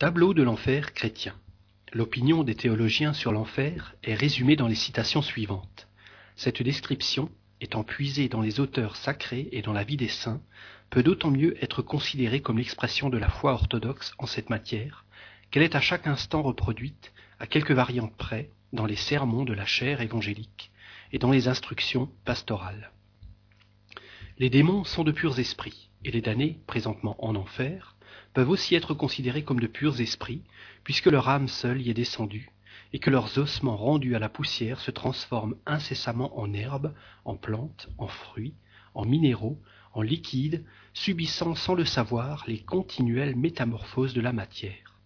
Tableau de l'enfer chrétien. L'opinion des théologiens sur l'enfer est résumée dans les citations suivantes. Cette description, étant puisée dans les auteurs sacrés et dans la vie des saints, peut d'autant mieux être considérée comme l'expression de la foi orthodoxe en cette matière, qu'elle est à chaque instant reproduite, à quelques variantes près, dans les sermons de la chaire évangélique et dans les instructions pastorales. Les démons sont de purs esprits, et les damnés, présentement en enfer, peuvent aussi être considérés comme de purs esprits, puisque leur âme seule y est descendue, et que leurs ossements rendus à la poussière se transforment incessamment en herbes, en plantes, en fruits, en minéraux, en liquides, subissant sans le savoir les continuelles métamorphoses de la matière.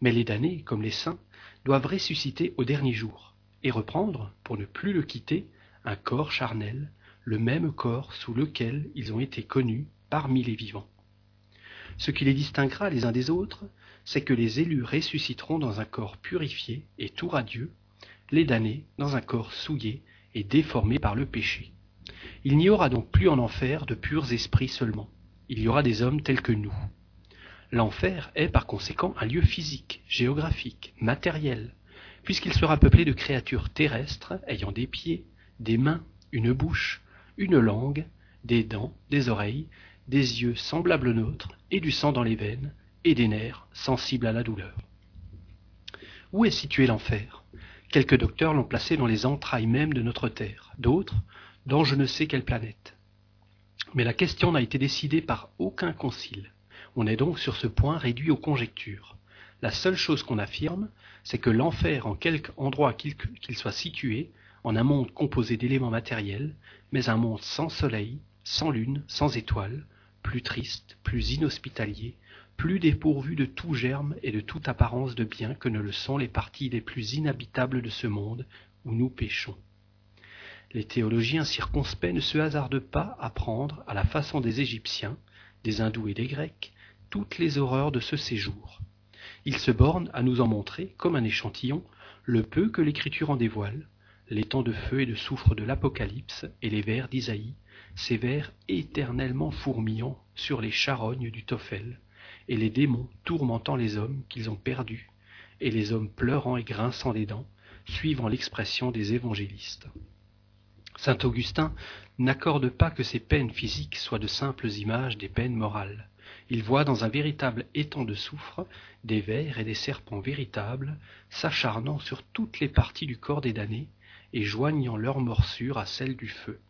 Mais les damnés, comme les saints, doivent ressusciter au dernier jour, et reprendre, pour ne plus le quitter, un corps charnel, le même corps sous lequel ils ont été connus parmi les vivants. Ce qui les distinguera les uns des autres, c'est que les élus ressusciteront dans un corps purifié et tout radieux, les damnés dans un corps souillé et déformé par le péché. Il n'y aura donc plus en enfer de purs esprits seulement, il y aura des hommes tels que nous. L'enfer est par conséquent un lieu physique, géographique, matériel, puisqu'il sera peuplé de créatures terrestres ayant des pieds, des mains, une bouche, une langue, des dents, des oreilles, des yeux semblables aux nôtres, et du sang dans les veines, et des nerfs sensibles à la douleur. Où est situé l'enfer? Quelques docteurs l'ont placé dans les entrailles mêmes de notre Terre, d'autres dans je ne sais quelle planète. Mais la question n'a été décidée par aucun concile. On est donc sur ce point réduit aux conjectures. La seule chose qu'on affirme, c'est que l'enfer, en quelque endroit qu'il soit situé, en un monde composé d'éléments matériels, mais un monde sans soleil, sans lune, sans étoiles, plus triste, plus inhospitalier, plus dépourvu de tout germe et de toute apparence de bien que ne le sont les parties les plus inhabitables de ce monde où nous péchons. Les théologiens circonspects ne se hasardent pas à prendre, à la façon des Égyptiens, des Hindous et des Grecs, toutes les horreurs de ce séjour. Ils se bornent à nous en montrer, comme un échantillon, le peu que l'Écriture en dévoile, les temps de feu et de soufre de l'Apocalypse et les vers d'Isaïe, ces vers éternellement fourmillant sur les charognes du Tophel, et les démons tourmentant les hommes qu'ils ont perdus, et les hommes pleurant et grinçant les dents, suivant l'expression des évangélistes. Saint Augustin n'accorde pas que ces peines physiques soient de simples images des peines morales. Il voit dans un véritable étang de soufre des vers et des serpents véritables s'acharnant sur toutes les parties du corps des damnés et joignant leurs morsures à celles du feu.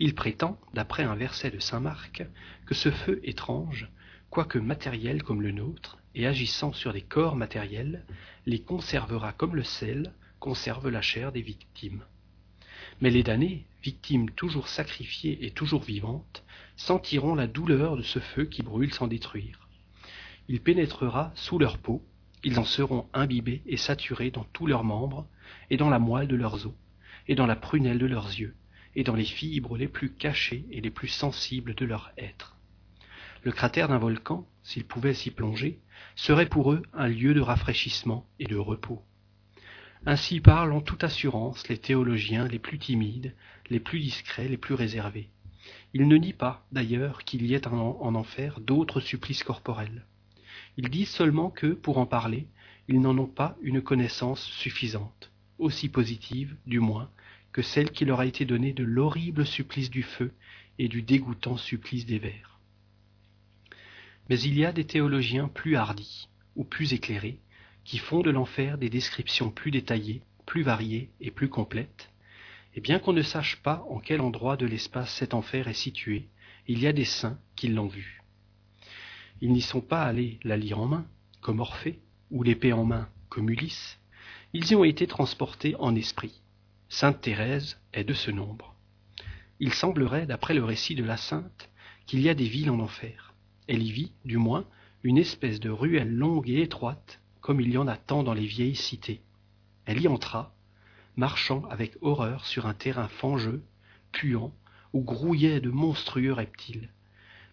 Il prétend, d'après un verset de saint Marc, que ce feu étrange, quoique matériel comme le nôtre, et agissant sur des corps matériels, les conservera comme le sel conserve la chair des victimes. Mais les damnés, victimes toujours sacrifiées et toujours vivantes, sentiront la douleur de ce feu qui brûle sans détruire. Il pénétrera sous leur peau, ils en seront imbibés et saturés dans tous leurs membres, et dans la moelle de leurs os, et dans la prunelle de leurs yeux, et dans les fibres les plus cachées et les plus sensibles de leur être. Le cratère d'un volcan, s'ils pouvaient s'y plonger, serait pour eux un lieu de rafraîchissement et de repos. Ainsi parlent en toute assurance les théologiens les plus timides, les plus discrets, les plus réservés. Ils ne nient pas, d'ailleurs, qu'il y ait en enfer d'autres supplices corporels. Ils disent seulement que, pour en parler, ils n'en ont pas une connaissance suffisante, aussi positive, du moins, que celle qui leur a été donnée de l'horrible supplice du feu et du dégoûtant supplice des vers. Mais il y a des théologiens plus hardis, ou plus éclairés, qui font de l'enfer des descriptions plus détaillées, plus variées et plus complètes, et bien qu'on ne sache pas en quel endroit de l'espace cet enfer est situé, il y a des saints qui l'ont vu. Ils n'y sont pas allés la lyre en main, comme Orphée, ou l'épée en main, comme Ulysse, ils y ont été transportés en esprit. Sainte Thérèse est de ce nombre. Il semblerait, d'après le récit de la sainte, qu'il y a des villes en enfer. Elle y vit, du moins, une espèce de ruelle longue et étroite, comme il y en a tant dans les vieilles cités. Elle y entra, marchant avec horreur sur un terrain fangeux, puant, où grouillaient de monstrueux reptiles.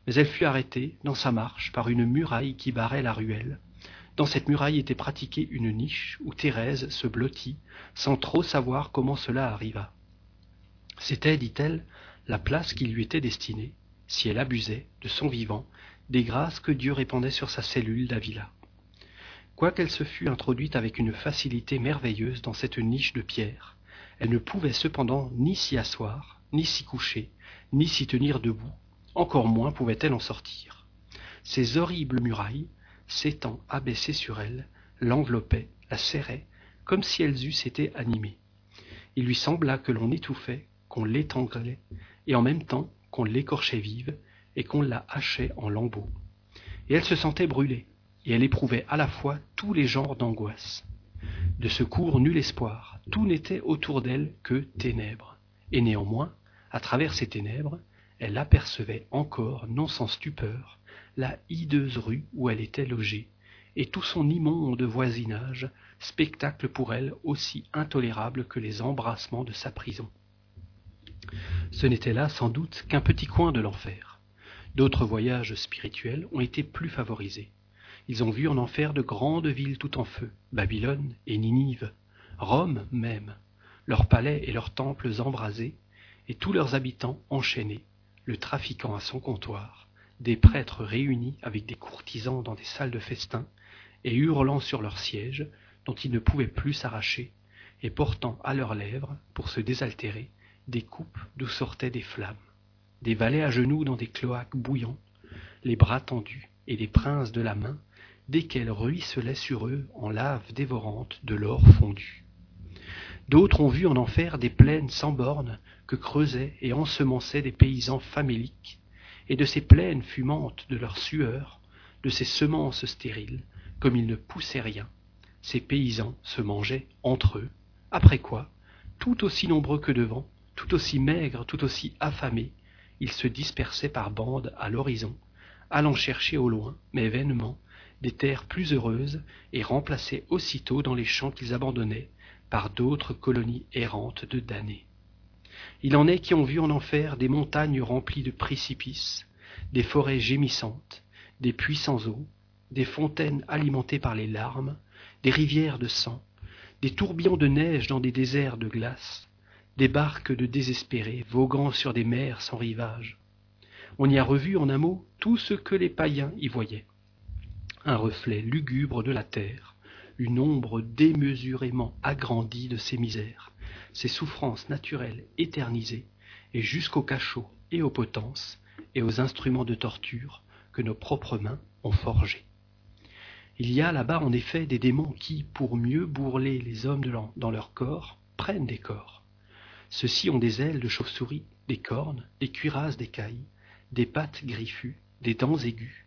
Mais elle fut arrêtée, dans sa marche, par une muraille qui barrait la ruelle. Dans cette muraille était pratiquée une niche où Thérèse se blottit, sans trop savoir comment cela arriva. C'était, dit-elle, la place qui lui était destinée, si elle abusait, de son vivant, des grâces que Dieu répandait sur sa cellule d'Avila. Quoiqu'elle se fût introduite avec une facilité merveilleuse dans cette niche de pierre, elle ne pouvait cependant ni s'y asseoir, ni s'y coucher, ni s'y tenir debout, encore moins pouvait-elle en sortir. Ces horribles murailles, s'étant abaissées sur elle, l'enveloppaient, la serraient, comme si elles eussent été animées. Il lui sembla que l'on étouffait, qu'on l'étranglait, et en même temps qu'on l'écorchait vive, et qu'on la hachait en lambeaux. Et elle se sentait brûler, et elle éprouvait à la fois tous les genres d'angoisse. De secours nul espoir, tout n'était autour d'elle que ténèbres, et néanmoins, à travers ces ténèbres, elle apercevait encore, non sans stupeur, la hideuse rue où elle était logée, et tout son immonde voisinage, spectacle pour elle aussi intolérable que les embrassements de sa prison. Ce n'était là sans doute qu'un petit coin de l'enfer. D'autres voyages spirituels ont été plus favorisés. Ils ont vu en enfer de grandes villes tout en feu, Babylone et Ninive, Rome même, leurs palais et leurs temples embrasés, et tous leurs habitants enchaînés, le trafiquant à son comptoir, des prêtres réunis avec des courtisans dans des salles de festin, et hurlant sur leurs sièges, dont ils ne pouvaient plus s'arracher, et portant à leurs lèvres, pour se désaltérer, des coupes d'où sortaient des flammes, des valets à genoux dans des cloaques bouillants, les bras tendus et les princes de la main, desquels ruisselaient sur eux en lave dévorante de l'or fondu. D'autres ont vu en enfer des plaines sans bornes que creusaient et ensemençaient des paysans faméliques, et de ces plaines fumantes de leur sueur, de ces semences stériles, comme ils ne poussaient rien, ces paysans se mangeaient entre eux, après quoi, tout aussi nombreux que devant, tout aussi maigres, tout aussi affamés, ils se dispersaient par bandes à l'horizon, allant chercher au loin, mais vainement, des terres plus heureuses et remplacés aussitôt dans les champs qu'ils abandonnaient par d'autres colonies errantes de damnés. Il en est qui ont vu en enfer des montagnes remplies de précipices, des forêts gémissantes, des puits sans eau, des fontaines alimentées par les larmes, des rivières de sang, des tourbillons de neige dans des déserts de glace, des barques de désespérés voguant sur des mers sans rivage. On y a revu en un mot tout ce que les païens y voyaient. Un reflet lugubre de la terre, une ombre démesurément agrandie de ses misères, ses souffrances naturelles éternisées, et jusqu'aux cachots et aux potences, et aux instruments de torture que nos propres mains ont forgés. Il y a là-bas en effet des démons qui, pour mieux bourreler les hommes dans leur corps, prennent des corps. Ceux-ci ont des ailes de chauve-souris, des cornes, des cuirasses d'écailles, des pattes griffues, des dents aiguës.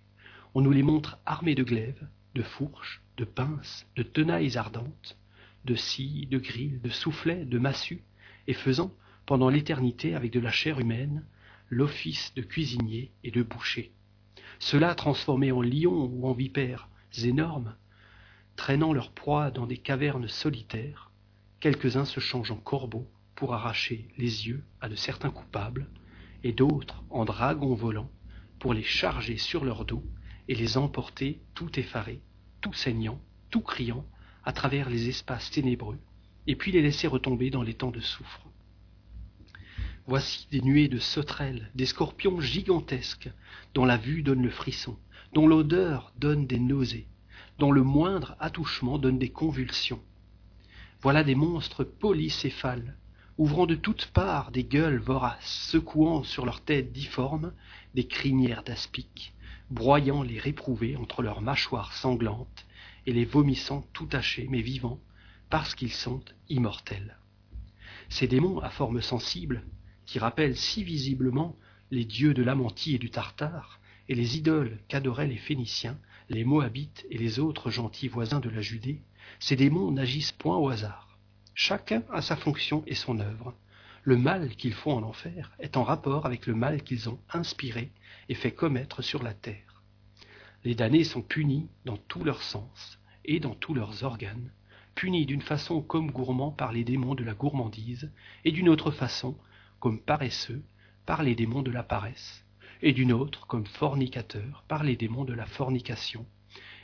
On nous les montre armés de glaives, de fourches, de pinces, de tenailles ardentes, de scies, de grilles, de soufflets, de massues, et faisant, pendant l'éternité avec de la chair humaine, l'office de cuisinier et de boucher. Ceux-là transformés en lions ou en vipères énormes, traînant leur proie dans des cavernes solitaires, quelques-uns se changent en corbeaux pour arracher les yeux à de certains coupables, et d'autres en dragons volants pour les charger sur leur dos et les emporter tout effarés, tout saignants, tout criant, à travers les espaces ténébreux, et puis les laisser retomber dans les temps de soufre. Voici des nuées de sauterelles, des scorpions gigantesques, dont la vue donne le frisson, dont l'odeur donne des nausées, dont le moindre attouchement donne des convulsions. Voilà des monstres polycéphales, ouvrant de toutes parts des gueules voraces, secouant sur leurs têtes difformes des crinières d'aspic, broyant les réprouvés entre leurs mâchoires sanglantes et les vomissant tout tachés mais vivants, parce qu'ils sont immortels. Ces démons à forme sensible, qui rappellent si visiblement les dieux de l'Amantie et du Tartare, et les idoles qu'adoraient les Phéniciens, les Moabites et les autres gentils voisins de la Judée, ces démons n'agissent point au hasard. Chacun a sa fonction et son œuvre. Le mal qu'ils font en enfer est en rapport avec le mal qu'ils ont inspiré et fait commettre sur la terre. Les damnés sont punis dans tous leurs sens et dans tous leurs organes, punis d'une façon comme gourmands par les démons de la gourmandise, et d'une autre façon comme paresseux par les démons de la paresse et d'une autre comme fornicateur par les démons de la fornication,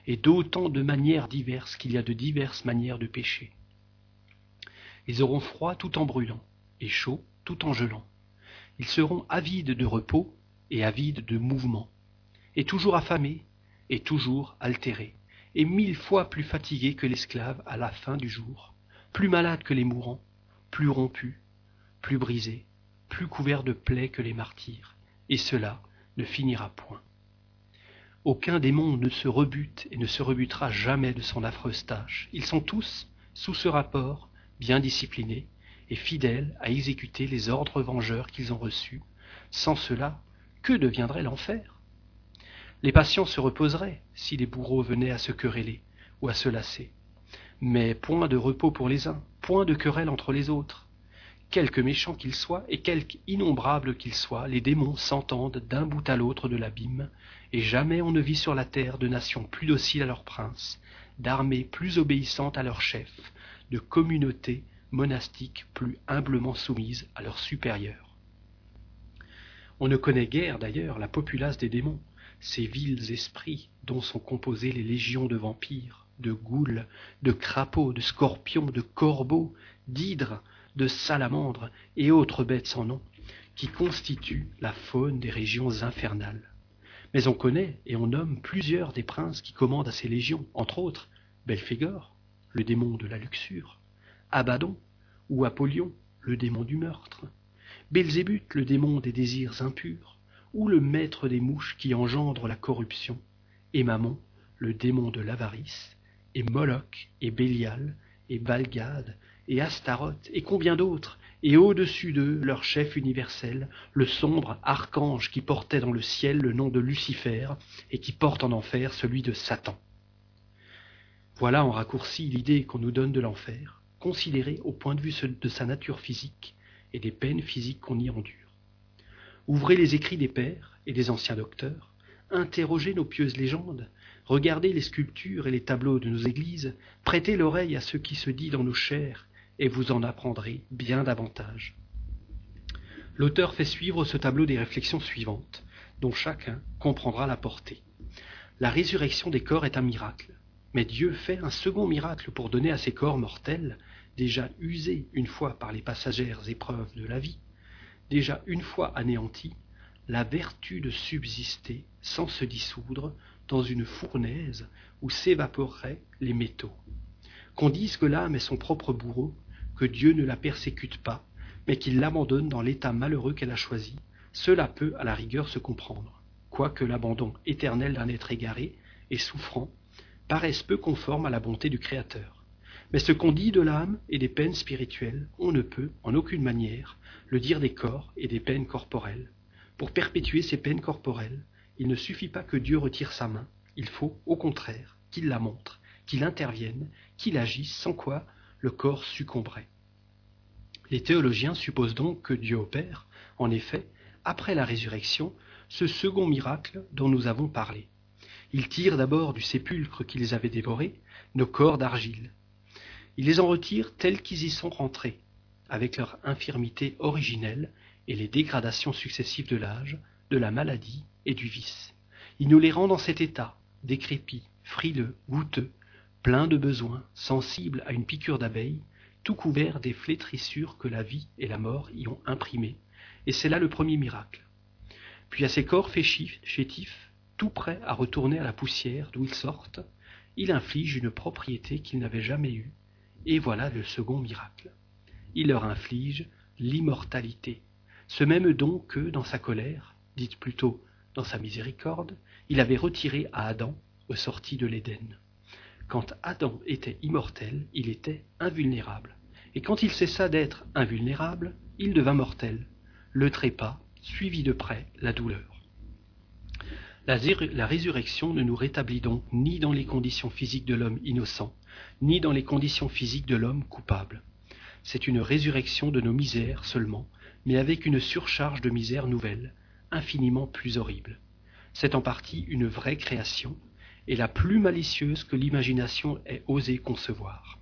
et d'autant de manières diverses qu'il y a de diverses manières de pécher. Ils auront froid tout en brûlant, et chaud tout en gelant. Ils seront avides de repos et avides de mouvement, et toujours affamés, et toujours altérés, et mille fois plus fatigué que l'esclave à la fin du jour, plus malade que les mourants, plus rompu, plus brisé, plus couvert de plaies que les martyrs, et cela ne finira point. Aucun démon ne se rebute et ne se rebutera jamais de son affreuse tâche. Ils sont tous, sous ce rapport, bien disciplinés et fidèles à exécuter les ordres vengeurs qu'ils ont reçus. Sans cela, que deviendrait l'enfer? Les patients se reposeraient si les bourreaux venaient à se quereller ou à se lasser. Mais point de repos pour les uns, point de querelle entre les autres. Quelque méchants qu'ils soient et quelque innombrables qu'ils soient, les démons s'entendent d'un bout à l'autre de l'abîme, et jamais on ne vit sur la terre de nations plus dociles à leurs princes, d'armées plus obéissantes à leurs chefs, de communautés monastiques plus humblement soumises à leurs supérieurs. On ne connaît guère d'ailleurs la populace des démons, ces vils esprits dont sont composées les légions de vampires, de goules, de crapauds, de scorpions, de corbeaux, d'hydres, de salamandres et autres bêtes sans nom, qui constituent la faune des régions infernales. Mais on connaît et on nomme plusieurs des princes qui commandent à ces légions, entre autres Belphégor, le démon de la luxure, Abaddon ou Apollyon, le démon du meurtre, Belzébuth, le démon des désirs impurs, ou le maître des mouches qui engendre la corruption, et Mammon, le démon de l'avarice, et Moloch, et Bélial, et Balgade, et Astaroth, et combien d'autres, et au-dessus d'eux leur chef universel, le sombre archange qui portait dans le ciel le nom de Lucifer, et qui porte en enfer celui de Satan. Voilà en raccourci l'idée qu'on nous donne de l'enfer, considérée au point de vue de sa nature physique et des peines physiques qu'on y endure. Ouvrez les écrits des pères et des anciens docteurs, interrogez nos pieuses légendes, regardez les sculptures et les tableaux de nos églises, prêtez l'oreille à ce qui se dit dans nos chairs, et vous en apprendrez bien davantage. L'auteur fait suivre ce tableau des réflexions suivantes, dont chacun comprendra la portée. La résurrection des corps est un miracle, mais Dieu fait un second miracle pour donner à ces corps mortels, déjà usés une fois par les passagères épreuves de la vie, déjà une fois anéantis, la vertu de subsister sans se dissoudre dans une fournaise où s'évaporeraient les métaux. Qu'on dise que l'âme est son propre bourreau, que Dieu ne la persécute pas, mais qu'il l'abandonne dans l'état malheureux qu'elle a choisi, cela peut à la rigueur se comprendre, quoique l'abandon éternel d'un être égaré et souffrant paraisse peu conforme à la bonté du Créateur. Mais ce qu'on dit de l'âme et des peines spirituelles, on ne peut, en aucune manière, le dire des corps et des peines corporelles. Pour perpétuer ces peines corporelles, il ne suffit pas que Dieu retire sa main, il faut, au contraire, qu'il la montre, qu'il intervienne, qu'il agisse, sans quoi le corps succomberait. Les théologiens supposent donc que Dieu opère, en effet, après la résurrection, ce second miracle dont nous avons parlé. Il tire d'abord du sépulcre qu'ils avaient dévoré nos corps d'argile. Il les en retire tels qu'ils y sont rentrés, avec leur infirmité originelle et les dégradations successives de l'âge, de la maladie et du vice. Il nous les rend dans cet état, décrépit, frileux, goûteux, plein de besoins, sensible à une piqûre d'abeille, tout couvert des flétrissures que la vie et la mort y ont imprimées, et c'est là le premier miracle. Puis à ces corps chétifs, tout prêts à retourner à la poussière d'où ils sortent, il inflige une propriété qu'ils n'avaient jamais eue, et voilà le second miracle. Il leur inflige l'immortalité, ce même don que, dans sa colère, dites plutôt dans sa miséricorde, il avait retiré à Adam au sorti de l'Éden. Quand Adam était immortel, il était invulnérable. Et quand il cessa d'être invulnérable, il devint mortel. Le trépas suivit de près la douleur. La, résurrection ne nous rétablit donc ni dans les conditions physiques de l'homme innocent, ni dans les conditions physiques de l'homme coupable. C'est une résurrection de nos misères seulement, mais avec une surcharge de misères nouvelles, infiniment plus horribles. C'est en partie une vraie création, et la plus malicieuse que l'imagination ait osé concevoir.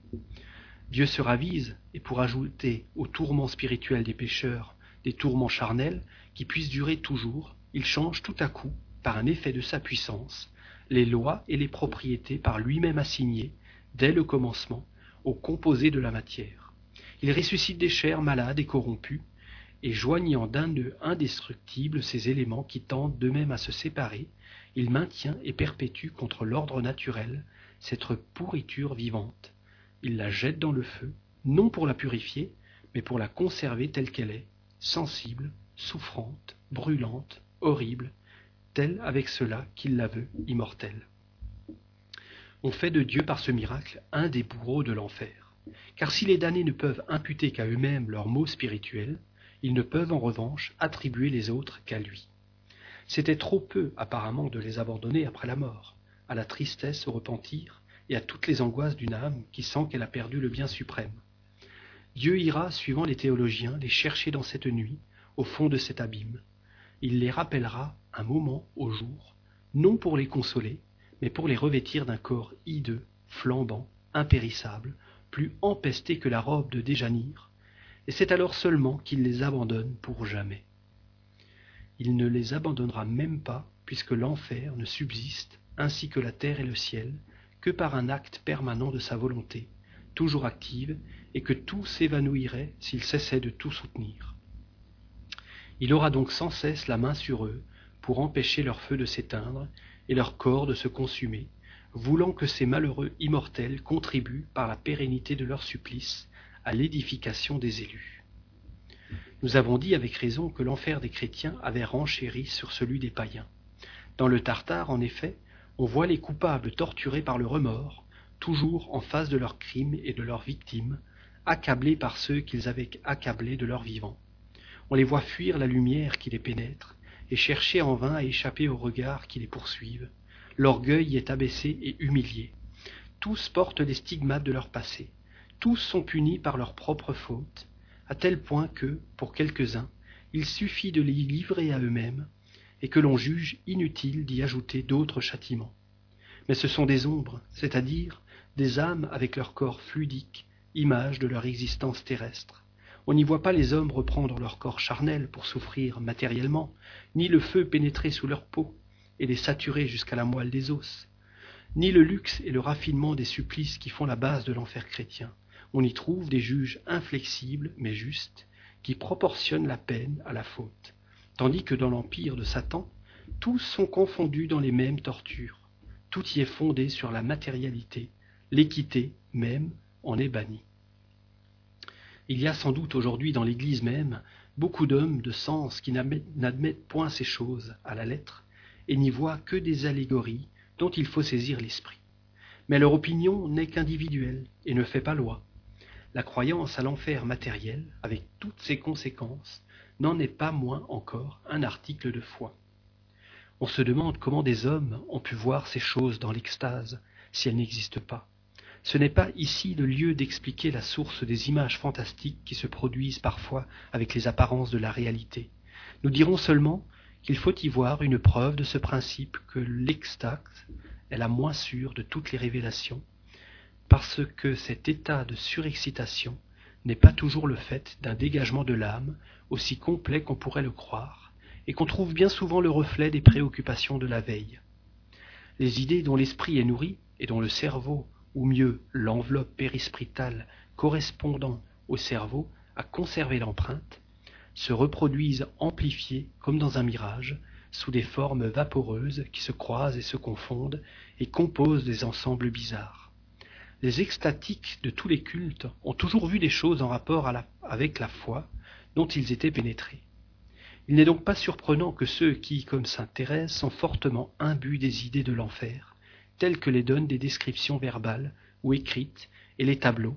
Dieu se ravise, et pour ajouter aux tourments spirituels des pécheurs des tourments charnels qui puissent durer toujours, il change tout à coup, par un effet de sa puissance, les lois et les propriétés par lui-même assignées, dès le commencement, aux composés de la matière. Il ressuscite des chairs malades et corrompues, et joignant d'un nœud indestructible ces éléments qui tendent d'eux-mêmes à se séparer, il maintient et perpétue contre l'ordre naturel cette pourriture vivante. Il la jette dans le feu, non pour la purifier, mais pour la conserver telle qu'elle est, sensible, souffrante, brûlante, horrible, telle avec cela qu'il la veut immortelle. On fait de Dieu par ce miracle un des bourreaux de l'enfer. Car si les damnés ne peuvent imputer qu'à eux-mêmes leurs maux spirituels, ils ne peuvent en revanche attribuer les autres qu'à lui. C'était trop peu apparemment de les abandonner après la mort, à la tristesse, au repentir et à toutes les angoisses d'une âme qui sent qu'elle a perdu le bien suprême. Dieu ira, suivant les théologiens, les chercher dans cette nuit, au fond de cet abîme. Il les rappellera un moment au jour, non pour les consoler, mais pour les revêtir d'un corps hideux, flambant, impérissable, plus empesté que la robe de Déjanire, et c'est alors seulement qu'il les abandonne pour jamais. Il ne les abandonnera même pas, puisque l'enfer ne subsiste, ainsi que la terre et le ciel, que par un acte permanent de sa volonté, toujours active, et que tout s'évanouirait s'il cessait de tout soutenir. Il aura donc sans cesse la main sur eux, pour empêcher leur feu de s'éteindre et leur corps de se consumer, voulant que ces malheureux immortels contribuent par la pérennité de leur supplice à l'édification des élus. Nous avons dit avec raison que l'enfer des chrétiens avait renchéri sur celui des païens. Dans le Tartare, en effet, on voit les coupables torturés par le remords, toujours en face de leurs crimes et de leurs victimes, accablés par ceux qu'ils avaient accablés de leurs vivants. On les voit fuir la lumière qui les pénètre, et chercher en vain à échapper aux regards qui les poursuivent. L'orgueil est abaissé et humilié. Tous portent les stigmates de leur passé. Tous sont punis par leurs propres fautes, à tel point que, pour quelques-uns, il suffit de les livrer à eux-mêmes, et que l'on juge inutile d'y ajouter d'autres châtiments. Mais ce sont des ombres, c'est-à-dire des âmes avec leur corps fluidique, image de leur existence terrestre. On n'y voit pas les hommes reprendre leur corps charnel pour souffrir matériellement, ni le feu pénétrer sous leur peau et les saturer jusqu'à la moelle des os, ni le luxe et le raffinement des supplices qui font la base de l'enfer chrétien. On y trouve des juges inflexibles mais justes, qui proportionnent la peine à la faute, tandis que dans l'empire de Satan, tous sont confondus dans les mêmes tortures. Tout y est fondé sur la matérialité, l'équité même en est bannie. Il y a sans doute aujourd'hui dans l'Église même beaucoup d'hommes de sens qui n'admettent point ces choses à la lettre et n'y voient que des allégories dont il faut saisir l'esprit. Mais leur opinion n'est qu'individuelle et ne fait pas loi. La croyance à l'enfer matériel, avec toutes ses conséquences, n'en est pas moins encore un article de foi. On se demande comment des hommes ont pu voir ces choses dans l'extase, si elles n'existent pas. Ce n'est pas ici le lieu d'expliquer la source des images fantastiques qui se produisent parfois avec les apparences de la réalité. Nous dirons seulement qu'il faut y voir une preuve de ce principe que l'extase est la moins sûre de toutes les révélations, parce que cet état de surexcitation n'est pas toujours le fait d'un dégagement de l'âme aussi complet qu'on pourrait le croire, et qu'on trouve bien souvent le reflet des préoccupations de la veille. Les idées dont l'esprit est nourri et dont le cerveau ou mieux l'enveloppe périspritale correspondant au cerveau à conserver l'empreinte, se reproduisent amplifiées comme dans un mirage, sous des formes vaporeuses qui se croisent et se confondent et composent des ensembles bizarres. Les extatiques de tous les cultes ont toujours vu des choses en rapport avec la foi dont ils étaient pénétrés. Il n'est donc pas surprenant que ceux qui, comme sainte Thérèse, sont fortement imbus des idées de l'enfer, telles que les donnent des descriptions verbales ou écrites et les tableaux,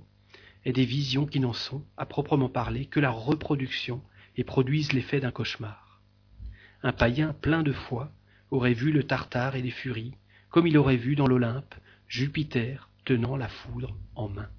et des visions qui n'en sont, à proprement parler, que la reproduction et produisent l'effet d'un cauchemar. Un païen plein de foi aurait vu le Tartare et les furies, comme il aurait vu dans l'Olympe Jupiter tenant la foudre en main.